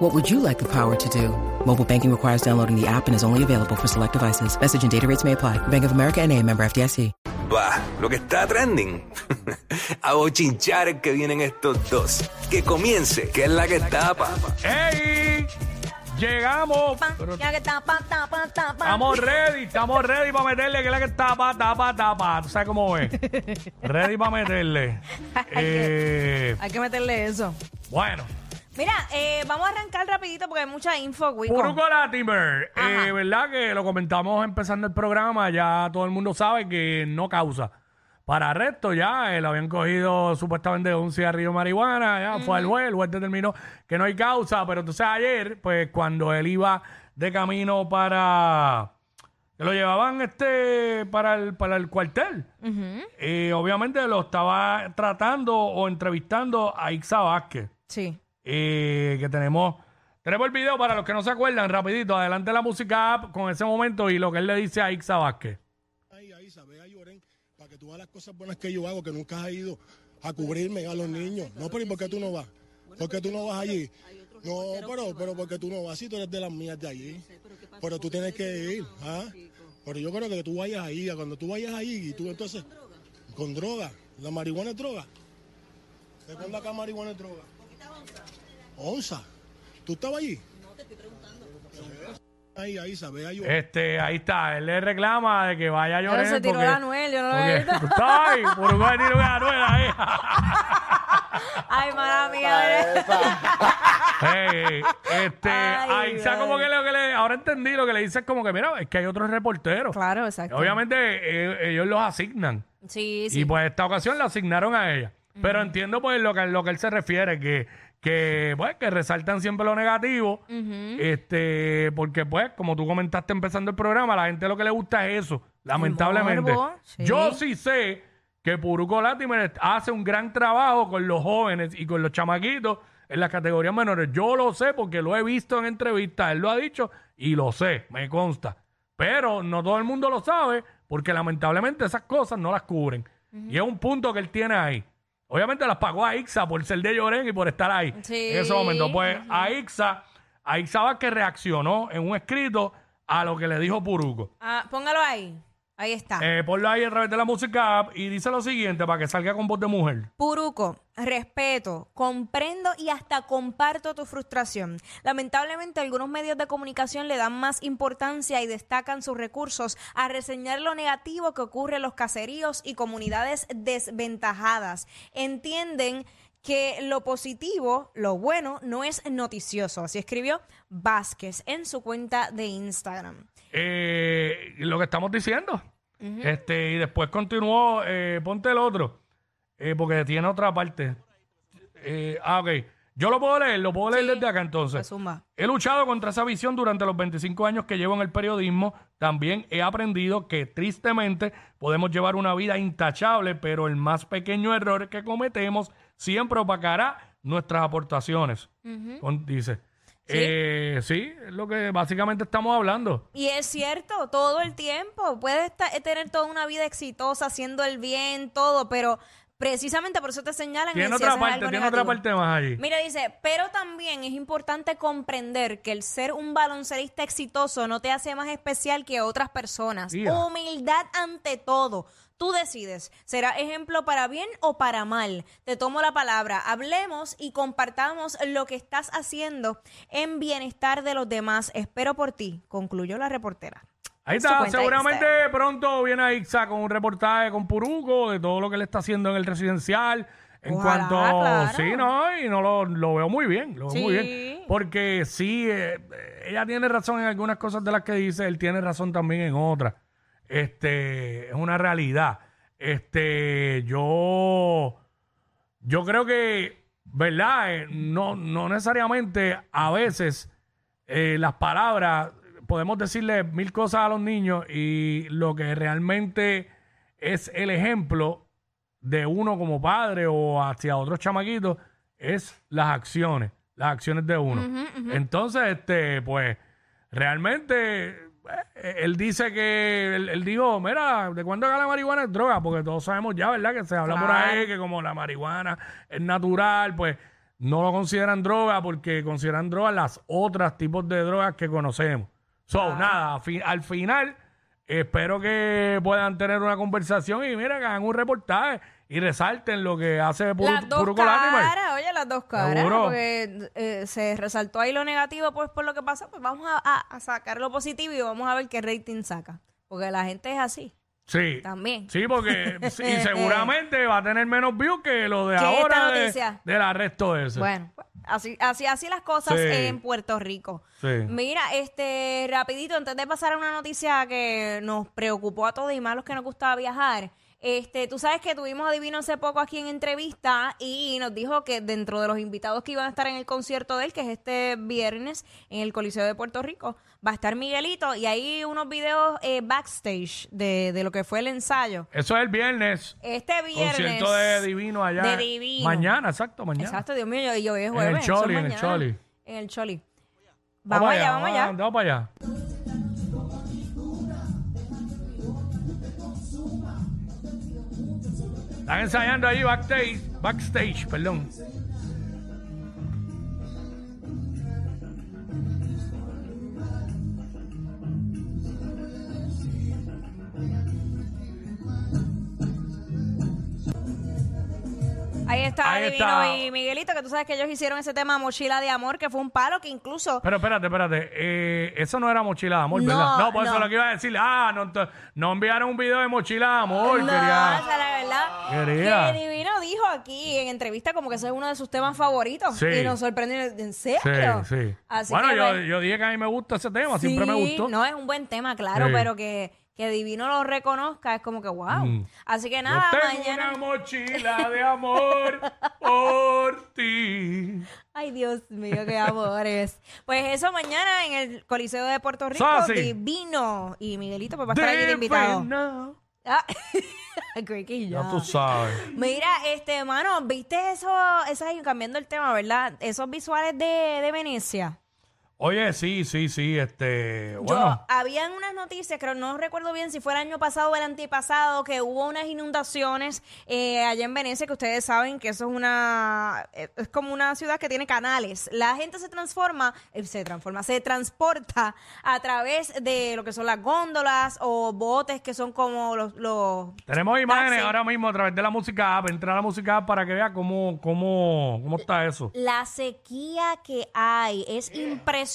What would you like the power to do? Mobile banking requires downloading the app and is only available for select devices. Message and data rates may apply. Bank of America and a member FDIC. Va, lo que está trending. A bochinchar es que vienen estos dos. Que comience, que es la que tapa. ¡Ey! Llegamos. Pero Ya que tapa, tapa, tapa. estamos ready, estamos ready para meterle, que es la que tapa, tapa, tapa. ¿Tú sabes cómo es? ready para meterle. Eh, Hay que meterle eso. bueno, Mira, eh, vamos a arrancar rapidito porque hay mucha info, Wico. Puruco Latimer, eh. ¿verdad? Que lo comentamos empezando el programa, ya todo el mundo sabe que no causa. Para arresto ya, eh, lo habían cogido supuestamente de un cigarrillo de marihuana, ya fue al juez, el juez determinó que no hay causa, pero entonces ayer, pues cuando él iba de camino para... que lo llevaban este para el, para el cuartel. Eh, obviamente lo estaba tratando o entrevistando a Ixa Vázquez Sí. Eh, que tenemos tenemos el video para los que no se acuerdan rapidito adelante la música con ese momento y lo que él le dice a Ixa Vázquez ahí, ahí, sabe a Lloren, para que tú veas las cosas buenas que yo hago, que nunca has ido a cubrirme a los niños. No, pero ¿y por qué tú no vas? ¿Por qué tú no vas allí? No, pero, pero ¿por qué tú no vas? Si tú eres de las mías de allí. Pero tú tienes que ir, ¿ah? Pero yo creo que tú vayas ahí, cuando tú vayas ahí y tú entonces, con droga, la marihuana es droga. ¿De cuándo acá marihuana es droga? Onza. ¿Tú estabas allí? No, te estoy preguntando. Ahí, ahí, sabe a Lloren. este ahí está él le reclama de que vaya a llorar Pero se tiró la Anuel, yo no lo porque he visto. tú estabas ahí por un tiro de Anuel ahí Ay, mala mía. Hey, este Ay, a Ixa como que lo que le ahora entendí lo que le dice es como que mira es que hay otros reporteros Claro, exacto. obviamente eh, ellos los asignan Sí, sí. Y pues esta ocasión la asignaron a ella. Pero entiendo pues lo que, lo que él se refiere, que, que, pues, que resaltan siempre lo negativo. Este, porque pues, como tú comentaste empezando el programa, a la gente lo que le gusta es eso, lamentablemente. morbo, sí. Yo sí sé que Puruco Latimer hace un gran trabajo con los jóvenes y con los chamaquitos en las categorías menores. Yo lo sé porque lo he visto en entrevistas, él lo ha dicho y lo sé, me consta. Pero no todo el mundo lo sabe porque lamentablemente esas cosas no las cubren. Y es un punto que él tiene ahí. Obviamente las pagó a Ixa por ser de Lloren y por estar ahí Sí. en ese momento. Pues a Ixa, a Ixa va que reaccionó en un escrito a lo que le dijo Puruco. Ah, póngalo ahí. Ahí está. Eh, ponlo ahí a través de la música app y dice lo siguiente para que salga con voz de mujer. Puruco, respeto, comprendo y hasta comparto tu frustración. Lamentablemente algunos medios de comunicación le dan más importancia y destacan sus recursos a reseñar lo negativo que ocurre en los caseríos y comunidades desventajadas. Entienden que lo positivo, lo bueno, no es noticioso. Así escribió Vázquez en su cuenta de Instagram. Eh, lo que estamos diciendo. este Y después continuó, eh, ponte el otro, eh, porque tiene otra parte. Eh, ah, ok. Yo lo puedo leer, lo puedo leer desde acá entonces. Pues zumba. He luchado contra esa visión durante los 25 años que llevo en el periodismo. También he aprendido que tristemente podemos llevar una vida intachable, pero el más pequeño error que cometemos siempre opacará nuestras aportaciones. Con- dice. Sí. Eh, sí, es lo que básicamente estamos hablando. Y es cierto, todo el tiempo. Puedes esta- tener toda una vida exitosa, haciendo el bien, todo, pero precisamente por eso te señalan Tiene en si otra parte, algo tiene otra parte más allí. Mira, dice, pero también es importante comprender que el ser un baloncelista exitoso no te hace más especial que otras personas. Humildad ante todo. Tú decides, será ejemplo para bien o para mal. Te tomo la palabra, hablemos y compartamos lo que estás haciendo en bienestar de los demás. Espero por ti, concluyó la reportera. Ahí está, seguramente pronto viene Ixa con un reportaje con Puruco de todo lo que él está haciendo en el residencial. En Ojalá, cuanto, claro. sí, no, y no lo, lo veo muy bien, lo veo muy Sí. bien. Porque sí, eh, ella tiene razón en algunas cosas de las que dice, él tiene razón también en otras. Este, es una realidad. Este, yo, yo creo que, ¿verdad? Eh, no, no necesariamente a veces eh, las palabras, podemos decirle mil cosas a los niños y lo que realmente es el ejemplo de uno como padre o hacia otros chamaquitos, es las acciones, las acciones de uno. Entonces, este, pues, realmente él dice que, él, él dijo, mira, ¿de cuándo acá la marihuana es droga? Porque todos sabemos ya, ¿verdad? Que se habla por ahí que como la marihuana es natural, pues no lo consideran droga porque consideran droga las otras tipos de drogas que conocemos. So, nada, fi- al final espero que puedan tener una conversación y mira, que hagan un reportaje y resalten lo que hace Puro, Puro Cool Animal. caras, oye, las dos caras. Seguro. Porque eh, se resaltó ahí lo negativo, pues por lo que pasa, pues vamos a, a- a sacar lo positivo y vamos a ver qué rating saca. Porque la gente es así. Sí. También. Sí, porque y seguramente va a tener menos views que lo de ahora de- del arresto ese. Bueno, pues, así, así, así las cosas Sí. en Puerto Rico. Sí. Mira, este, rapidito, antes de pasar a una noticia que nos preocupó a todos y más los que nos gustaba viajar. Este, tú sabes que tuvimos a Divino hace poco aquí en entrevista y nos dijo que dentro de los invitados que iban a estar en el concierto de él, que es este viernes en el Coliseo de Puerto Rico, va a estar Miguelito y hay unos videos eh, backstage de, de lo que fue el ensayo. Eso es el viernes. Este viernes. Concierto de Divino allá. De Divino. Mañana, exacto, mañana. Exacto, Dios mío, yo, yo hoy es En jueves. el eso es Choli, en el. Choli. En el Choli. Vamos, allá, vamos allá. Vamos para allá. Están ensayando ahí backstage, backstage, perdón. Ahí está Ahí Divino está. y Miguelito, que tú sabes que ellos hicieron ese tema Mochila de Amor, que fue un palo que incluso... Pero espérate, espérate. Eh, eso no era mochila de amor, No, ¿verdad? No, por eso no. lo que iba a decir. Ah, no, enviaron un video de mochila de amor. no, quería- la verdad. Quería. Que Divino dijo aquí en entrevista como que ese es uno de sus temas favoritos. Sí. Y nos sorprendió. ¿En Sí, serio? sí. Así bueno, que, yo, yo dije que a mí me gusta ese tema, siempre me Sí, gustó. No, es un buen tema, claro, Sí. pero que, que Divino lo reconozca es como que wow. Mm. Así que Yo nada, tengo mañana. una mochila de amor por ti. Ay, Dios mío, qué amores. Pues eso mañana en el Coliseo de Puerto Rico, Sassy. Divino. Y Miguelito pues va a estar allí de invitado. Ah, creo que Ya ya. tú sabes. Mira, este, mano, ¿viste eso? Esas, cambiando el tema, ¿verdad? Esos visuales de, de Venecia. Oye, sí, sí, sí, este, Yo, bueno. habían unas noticias, creo, no recuerdo bien si fue el año pasado o el antepasado, que hubo unas inundaciones eh, allá en Venecia, que ustedes saben que eso es una, eh, es como una ciudad que tiene canales. La gente se transforma, eh, se transforma, se transporta a través de lo que son las góndolas o botes que son como los... los Tenemos imágenes taxis. ahora mismo a través de la música app. Entra a la música app para que vea cómo, cómo, cómo está eso. La sequía que hay es impresionante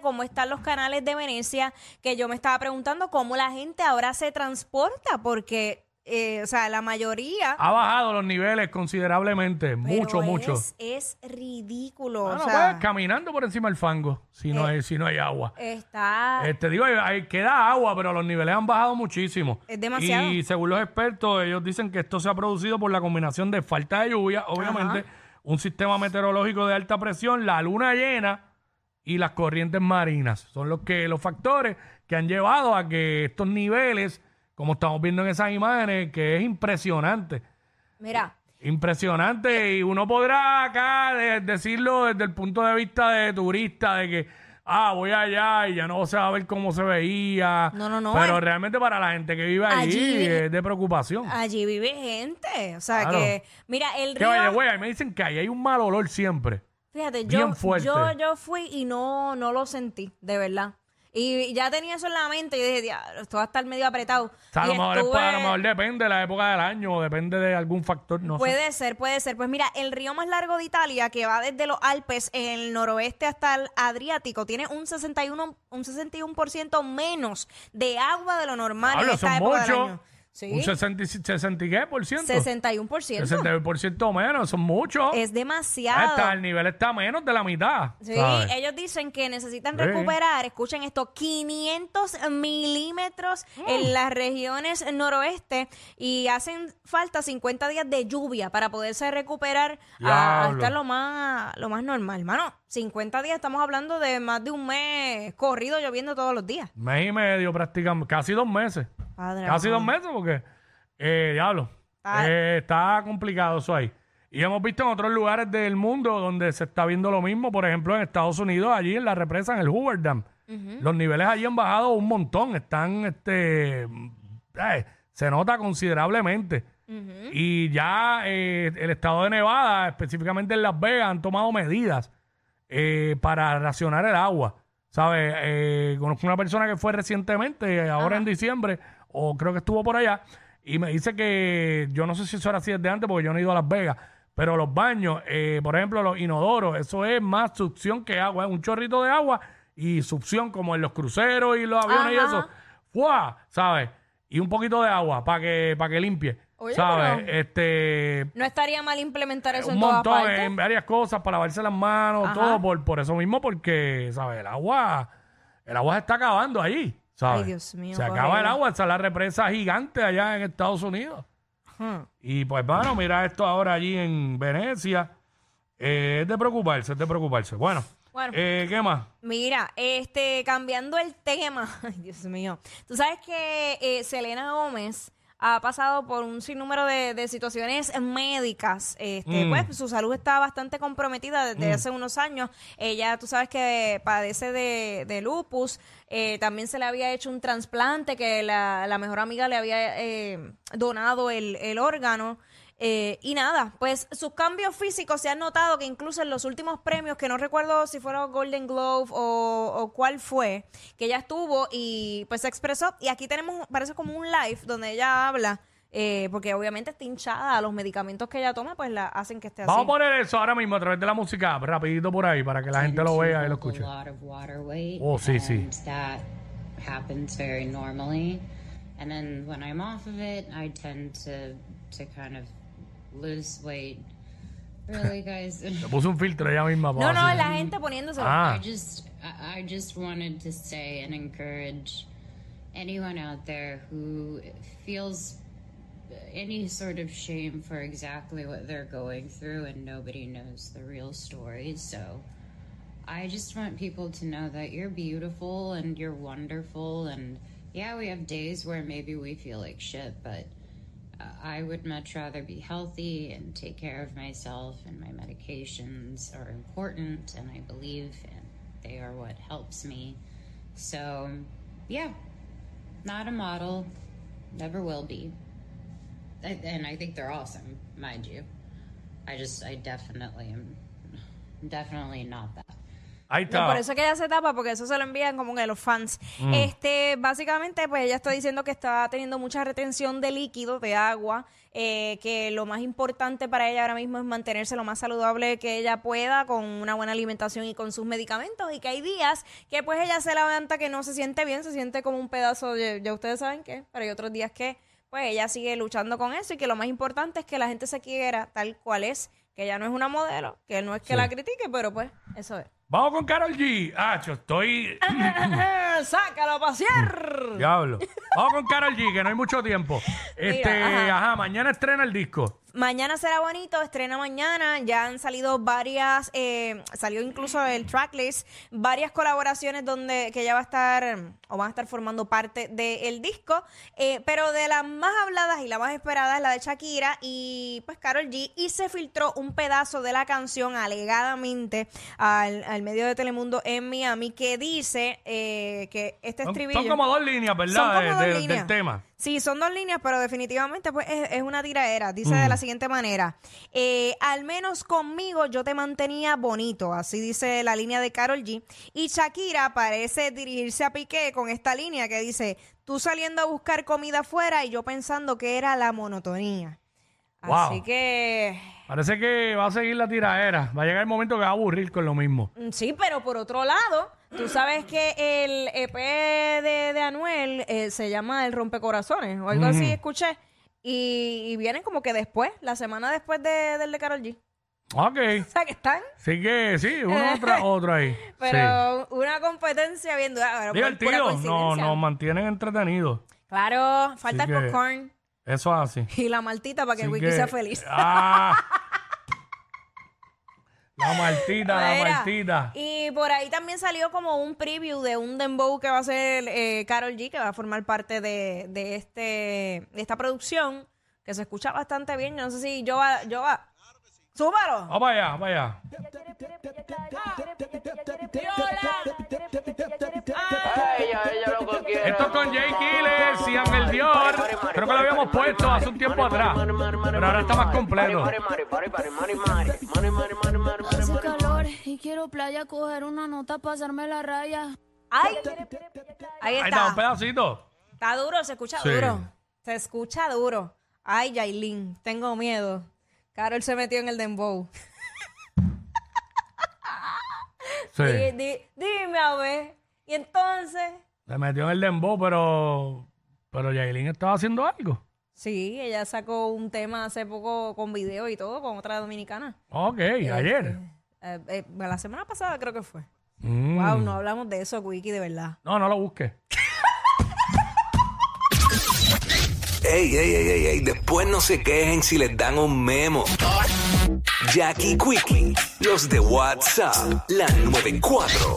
cómo están los canales de Venecia, que yo me estaba preguntando cómo la gente ahora se transporta, porque, eh, o sea, la mayoría... Ha bajado los niveles considerablemente, pero mucho, mucho. es, ridículo. Bueno, o sea, pues, caminando por encima del fango, si no, Eh, hay, si no hay agua. está... Eh, te digo, hay- hay- queda agua, pero los niveles han bajado muchísimo. Es demasiado. Y según los expertos, ellos dicen que esto se ha producido por la combinación de falta de lluvia, obviamente, un sistema meteorológico de alta presión, la luna llena y las corrientes marinas. Son los que los factores que han llevado a que estos niveles, como estamos viendo en esas imágenes, que es impresionante. Mira, Impresionante y uno podrá acá de- decirlo desde el punto de vista de turista, de que, ah, voy allá y ya no se va a ver cómo se veía. No, no, no, Pero eh. realmente para la gente que vive allí, Allí- es de preocupación. allí vive gente. O sea, Claro. que... Mira, el que río... vaya, güey, me dicen que ahí hay un mal olor siempre. Fíjate, Bien yo, fuerte. yo, yo fui y no, no lo sentí, de verdad. Y ya tenía eso en la mente y yo dije, "Diablo, esto va a estar medio apretado. O sea, a lo, Y mejor, es estuve- pa- a lo mejor depende de la época del año, o depende de algún factor, no sé. Puede ser, puede ser. Pues mira, el río más largo de Italia, que va desde los Alpes en el noroeste hasta el Adriático, tiene un 61, un 61% menos de agua de lo normal Hablo, en esta son época del muchos. año. Sí, Un 60, y- 60 y qué por ciento. 61%. 60% menos, son muchos. Es demasiado. está, el nivel está menos de la mitad. Sí, ¿sabes? ellos dicen que necesitan Sí. recuperar, escuchen esto, 500 milímetros en las regiones noroeste y hacen falta 50 días de lluvia para poderse recuperar a, a Diablo. estar lo más, lo más normal. Hermano, 50 días, estamos hablando de más de un mes corrido lloviendo todos los días. Mes y medio prácticamente, casi dos meses. Padre casi dos meses porque Eh, diablo. Ah. Eh, está complicado eso ahí. Y hemos visto en otros lugares del mundo donde se está viendo lo mismo. Por ejemplo, en Estados Unidos, allí en la represa, en el Hoover Dam. Los niveles allí han bajado un montón. Están, este, eh, se nota considerablemente. Y ya eh, el estado de Nevada, específicamente en Las Vegas, han tomado medidas eh, para racionar el agua. ¿Sabes? Eh, conozco una persona que fue recientemente, ahora en diciembre, o creo que estuvo por allá, y me dice que yo no sé si eso era así desde antes, porque yo no he ido a Las Vegas, pero los baños, eh, por ejemplo, los inodoros, eso es más succión que agua, es un chorrito de agua y succión como en los cruceros y los aviones y eso. ¡Fua! ¿Sabes? Y un poquito de agua para que, para que limpie. Oye, ¿Sabes? pero- Este No estaría mal implementar eso un en todas montón, partes. en varias cosas, para lavarse las manos, Ajá. todo, por, por eso mismo, porque, ¿sabes? El agua, el agua se está acabando allí, ¿sabes? Ay, Dios mío, Se acaba el horrible. agua, esa es la represa gigante allá en Estados Unidos. Hmm. Y pues, bueno, mira esto ahora allí en Venecia. Eh, es de preocuparse, es de preocuparse. Bueno, Bueno. eh, ¿qué más? Mira, este, cambiando el tema, ay Dios mío, tú sabes que eh, Selena Gómez ha pasado por un sinnúmero de, de situaciones médicas. Este, Mm. Pues su salud está bastante comprometida desde hace unos años. Ella, tú sabes que padece de, de lupus. Eh, también se le había hecho un trasplante que la, la mejor amiga le había eh, donado el, el órgano. Eh, y nada, pues sus cambios físicos se han notado que incluso en los últimos premios, que no recuerdo si fueron Golden Globe o, o cuál fue, que ella estuvo y pues se expresó. Y aquí tenemos, parece como un live donde ella habla, eh, porque obviamente está hinchada, los medicamentos que ella toma pues la hacen que esté así. Vamos a poner eso ahora mismo a través de la música, rapidito por ahí, para que la gente lo vea y lo escuche. Oh, sí, sí. and That happens very normally. And then when I'm off of it, I tend to to kind of lose weight. Really, guys. Le puse un filtro ella misma. no, no, hacer- la gente poniéndose. Ah. I just I I just wanted to say and encourage anyone out there who feels any sort of shame for exactly what they're going through and nobody knows the real story. So I just want people to know that you're beautiful and you're wonderful and yeah, we have days where maybe we feel like shit, but I would much rather be healthy and take care of myself, and my medications are important, and I believe and they are what helps me. So, yeah, not a model, never will be. And I think they're awesome, mind you. I just, I definitely am, definitely not that. Ahí No, por eso es que ella se tapa, porque eso se lo envían como que los fans. Mm. Este, básicamente, pues ella está diciendo que está teniendo mucha retención de líquido, de agua, eh, que lo más importante para ella ahora mismo es mantenerse lo más saludable que ella pueda, con una buena alimentación y con sus medicamentos, y que hay días que pues ella se levanta que no se siente bien, se siente como un pedazo de, ya ustedes saben qué, pero hay otros días que pues ella sigue luchando con eso y que lo más importante es que la gente se quiera tal cual es, que ella no es una modelo, que no es que Sí. la critique, pero pues eso es. Vamos con Carol G. Ah, yo estoy. ¡Sácalo a pasear! Diablo. Vamos con Carol G, que no hay mucho tiempo. Este, ajá. ajá. mañana estrena el disco. Mañana será bonito, estrena mañana. Ya han salido varias, eh, salió incluso el tracklist, varias colaboraciones donde que ella va a estar o van a estar formando parte del disco. Eh, pero de las más habladas y la más esperada es la de Shakira y pues Carol G. Y se filtró un pedazo de la canción alegadamente al, al medio de Telemundo en Miami que dice eh, que este estribillo. son como dos líneas, Son ¿verdad? como De- dos de- líneas. Del tema. Sí, son dos líneas, pero definitivamente pues es, es una tiraera. Dice de la siguiente manera, eh, al menos conmigo yo te mantenía bonito, así dice la línea de Carol G. Y Shakira parece dirigirse a Piqué con esta línea que dice, tú saliendo a buscar comida afuera y yo pensando que era la monotonía. Wow. Así que... Parece que va a seguir la tiraera. Va a llegar el momento que va a aburrir con lo mismo. Mm, Sí, pero por otro lado, tú sabes que el EP de, de Anuel eh, se llama El Rompecorazones o algo así, escuché. Y, y vienen como que después, la semana después de, del de Carol G. Ok. O sea, que están, Sí que sí, uno tras otro ahí. pero una competencia bien dura. Divertido. No, nos mantienen entretenidos. Claro, falta Así el que- popcorn Eso es así. y la maltita para que el Así wiki que- sea feliz. Ah. La Martita, la Mira, Martita. Y por ahí también salió como un preview de un dembow que va a ser eh, Carol G, que va a formar parte de, de este, de esta producción, que se escucha bastante bien. Yo no sé si yo va, yo va. ¡Súbalo! Vamos allá, vamos allá. Creo que lo habíamos puesto hace un tiempo atrás. Pero ahora está más completo. Hace calor y quiero playa, coger una nota, pasarme la raya. ¡Ay! Ahí Ahí está, está. un pedacito. Está duro, se escucha Sí. duro. Se escucha duro. Ay, Yailin, tengo miedo. Carol se metió en el dembow. Sí. Di- di- dime a ver. Y entonces, Se metió en el dembow, pero. Pero Yailin estaba haciendo algo. sí, ella sacó un tema hace poco con video y todo con otra dominicana. Ok, ayer. Eh, eh, la semana pasada creo que fue. Mm. Wow, no hablamos de eso, Wiki, de verdad. No, no lo busques. Ey, ey, ey, ey, ey, después no se quejen si les dan un memo. Jackie Quickie, los de WhatsApp, la 94.